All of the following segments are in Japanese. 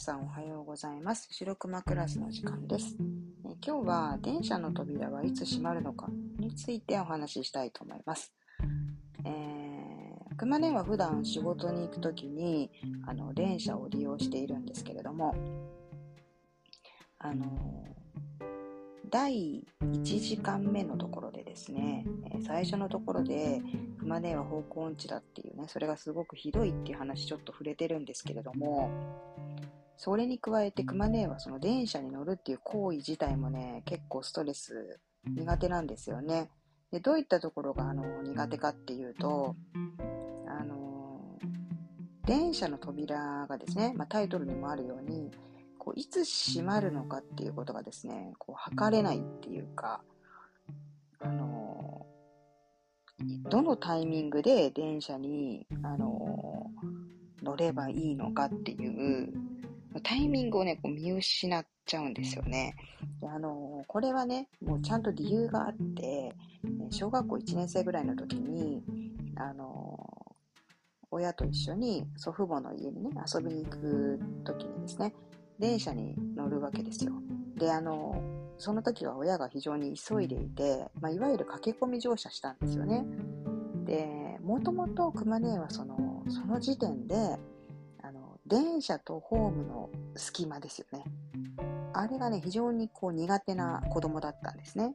さんおはようございます。白熊クラスの時間です。え今日は電車の扉はいつ閉まるのかについてお話ししたいと思います。えー、熊根は普段仕事に行くときにあの電車を利用しているんですけれども、あの第1時間目のところでですね、え最初のところで熊根は方向音痴だっていうね、それがすごくひどいっていう話ちょっと触れてるんですけれども、それに加えて熊根はその電車に乗るっていう行為自体もね、結構ストレス苦手なんですよね。で、どういったところがあの苦手かっていうと、あの電車の扉がですね、まあ、タイトルにもあるように、こういつ閉まるのかっていうことがですね、こう測れないっていうか、あのどのタイミングで電車に、あの乗ればいいのかっていうタイミングをね、こう見失っちゃうんですよね。であのこれはね、もうちゃんと理由があって、小学校1年生ぐらいの時に、あの親と一緒に祖父母の家にね、遊びに行く時にですね、電車に乗るわけですよ。で、あの、その時は親が非常に急いでいて、まあ、いわゆる駆け込み乗車したんですよね。で、もともと熊姉はその、その時点で、電車とホームの隙間ですよね。あれがね、非常にこう苦手な子供だったんですね。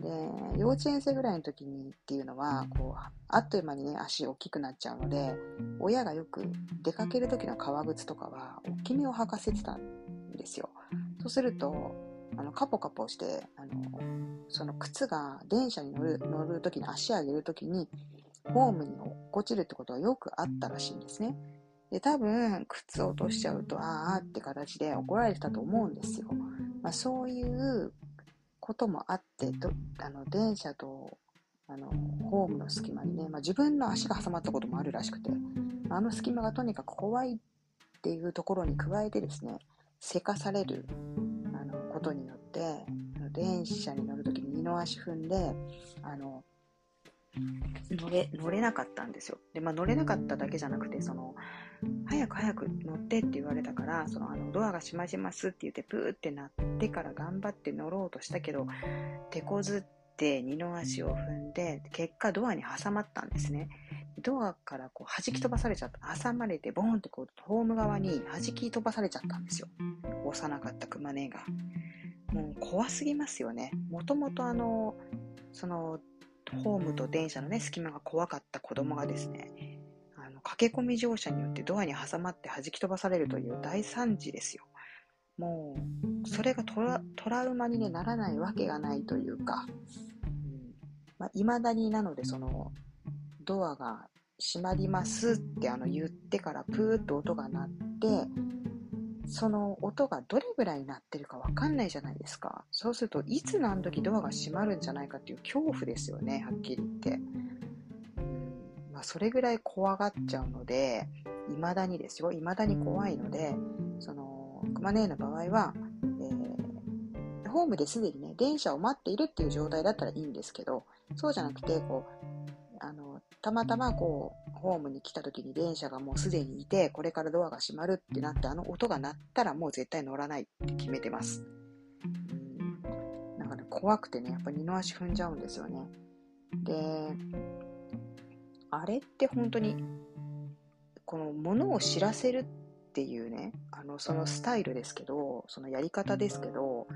で、幼稚園生ぐらいの時にっていうのは、こう、あっという間にね、足大きくなっちゃうので、親がよく出かける時の革靴とかは、大きめを履かせてたんですよ。そうすると、あの、カポカポして、あの、その靴が電車に乗る、乗る時に足上げる時に、ホームに落っこちるってことはよくあったらしいんですね。で、多分、靴を落としちゃうと、ああって形で怒られてたと思うんですよ。まあ、そういうこともあってあの電車とあのホームの隙間にね、まあ、自分の足が挟まったこともあるらしくてあの隙間がとにかく怖いっていうところに加えてですねせかされるあのことによってあの電車に乗るときに二の足踏んであの乗れ乗れなかったんですよ。で、まあ、乗れなかっただけじゃなくてその早く早く乗ってって言われたからそのあのドアが閉まりますって言ってプーってなってから頑張って乗ろうとしたけど手こずって二の足を踏んで結果ドアに挟まったんですね。ドアからこう弾き飛ばされちゃった。挟まれてボーンってこうホーム側に弾き飛ばされちゃったんですよ。幼かった熊根が。もう怖すぎますよね。もともとあの、そのホームと電車のね、隙間が怖かった子供がですね、駆け込み乗車によってドアに挟まって弾き飛ばされるという大惨事ですよ。もう、それがトラトラウマに、ね、ならないわけがないというか、うんまあ、未だになので、その、ドアが閉まりますってあの言ってからプーッと音が鳴って、その音がどれぐらいになってるかわかんないじゃないですか。そうすると、いつ何時ドアが閉まるんじゃないかっていう恐怖ですよね、はっきり言って。それぐらい怖がっちゃうので、未だにですよ、未だに怖いので、その、熊姉の場合は、えー、ホームですでにね、電車を待っているっていう状態だったらいいんですけど、そうじゃなくて、こう、あの、たまたまこう、ホームに来た時に電車がもうすでにいて、これからドアが閉まるってなって、あの音が鳴ったらもう絶対乗らないって決めてます。うん。なんかね、怖くてね、やっぱ二の足踏んじゃうんですよね。で、あれって本当に、この物を知らせるっていうね、あの、そのスタイルですけど、そのやり方ですけど、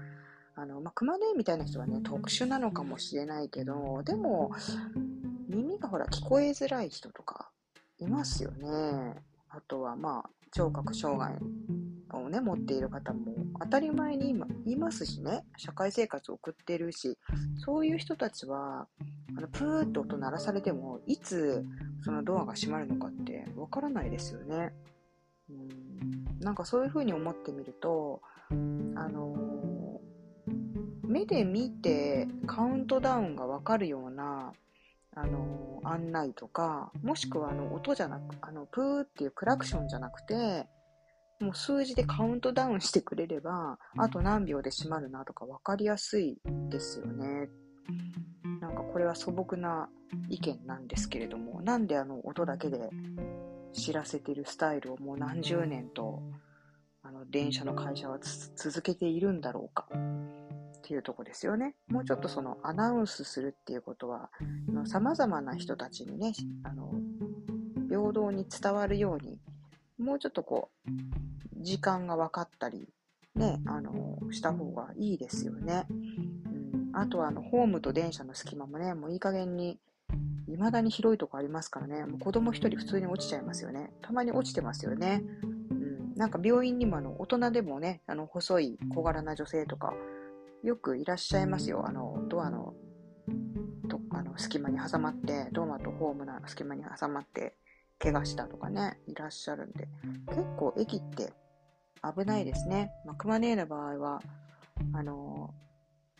あの、まあ、熊根みたいな人はね、特殊なのかもしれないけど、でも、耳がほら聞こえづらい人とかいますよね。あとはまあ、聴覚障害をね、持っている方も当たり前に今いますしね、社会生活を送ってるし、そういう人たちは、あのプーッと音鳴らされても、いつそのドアが閉まるのかってわからないですよね。うんなんかそういう風に思ってみると、あのー、目で見てカウントダウンがわかるようなあの、案内とか、もしくはあの、音じゃなく、あの、プーっていうクラクションじゃなくて、もう数字でカウントダウンしてくれれば、あと何秒で閉まるなとか分かりやすいですよね。なんかこれは素朴な意見なんですけれども、なんであの音だけで知らせてるスタイルをもう何十年と、ああの電車の会社は続けているんだろうかっていうとこですよね。もうちょっとそのアナウンスするっていうことは、さまざまな人たちにね、あの平等に伝わるように、もうちょっとこう、時間が分かったり、ね、あの、した方がいいですよね。うん、あとは、あの、ホームと電車の隙間もね、もういい加減に、未だに広いとこありますからね、もう子供一人普通に落ちちゃいますよね。たまに落ちてますよね。うん、なんか病院にもあの、大人でもね、あの、細い小柄な女性とか、よくいらっしゃいますよ。あの、ドアの、とあの隙間に挟まって、ドアとホームの隙間に挟まって、怪我したとかね、いらっしゃるんで、結構駅って危ないですね。まあ、熊根の場合は、あの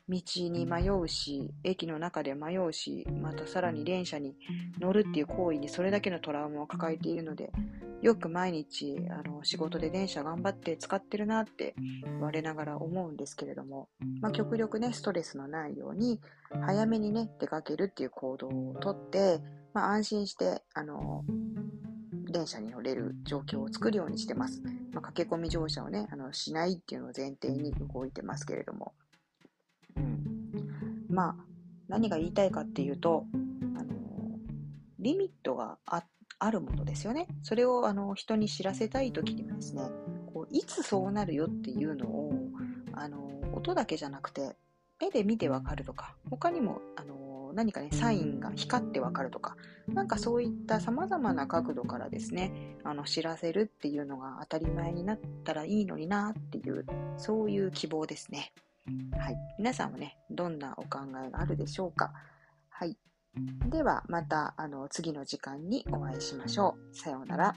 道に迷うし、駅の中で迷うし、またさらに電車に乗るっていう行為にそれだけのトラウマを抱えているので、よく毎日あの仕事で電車頑張って使ってるなって我ながら思うんですけれども、まあ、極力ね、ストレスのないように、早めにね、出かけるっていう行動をとって、まあ、安心して、あの電車に乗れる状況を作るようにしてます。まあ、駆け込み乗車をね、あのしないっていうのを前提に動いてますけれども。うん。まあ、何が言いたいかっていうと、あのリミットがああるものですよね。それをあの人に知らせたい時にはですね、こういつそうなるよっていうのを、あの音だけじゃなくて、目で見てわかるとか、他にもあの何かね、サインが光ってわかるとか、なんかそういった様々な角度からですね、あの、知らせるっていうのが当たり前になったらいいのになっていう、そういう希望ですね。はい。皆さんはね、どんなお考えがあるでしょうか。はい。では、また、あの、次の時間にお会いしましょう。さようなら。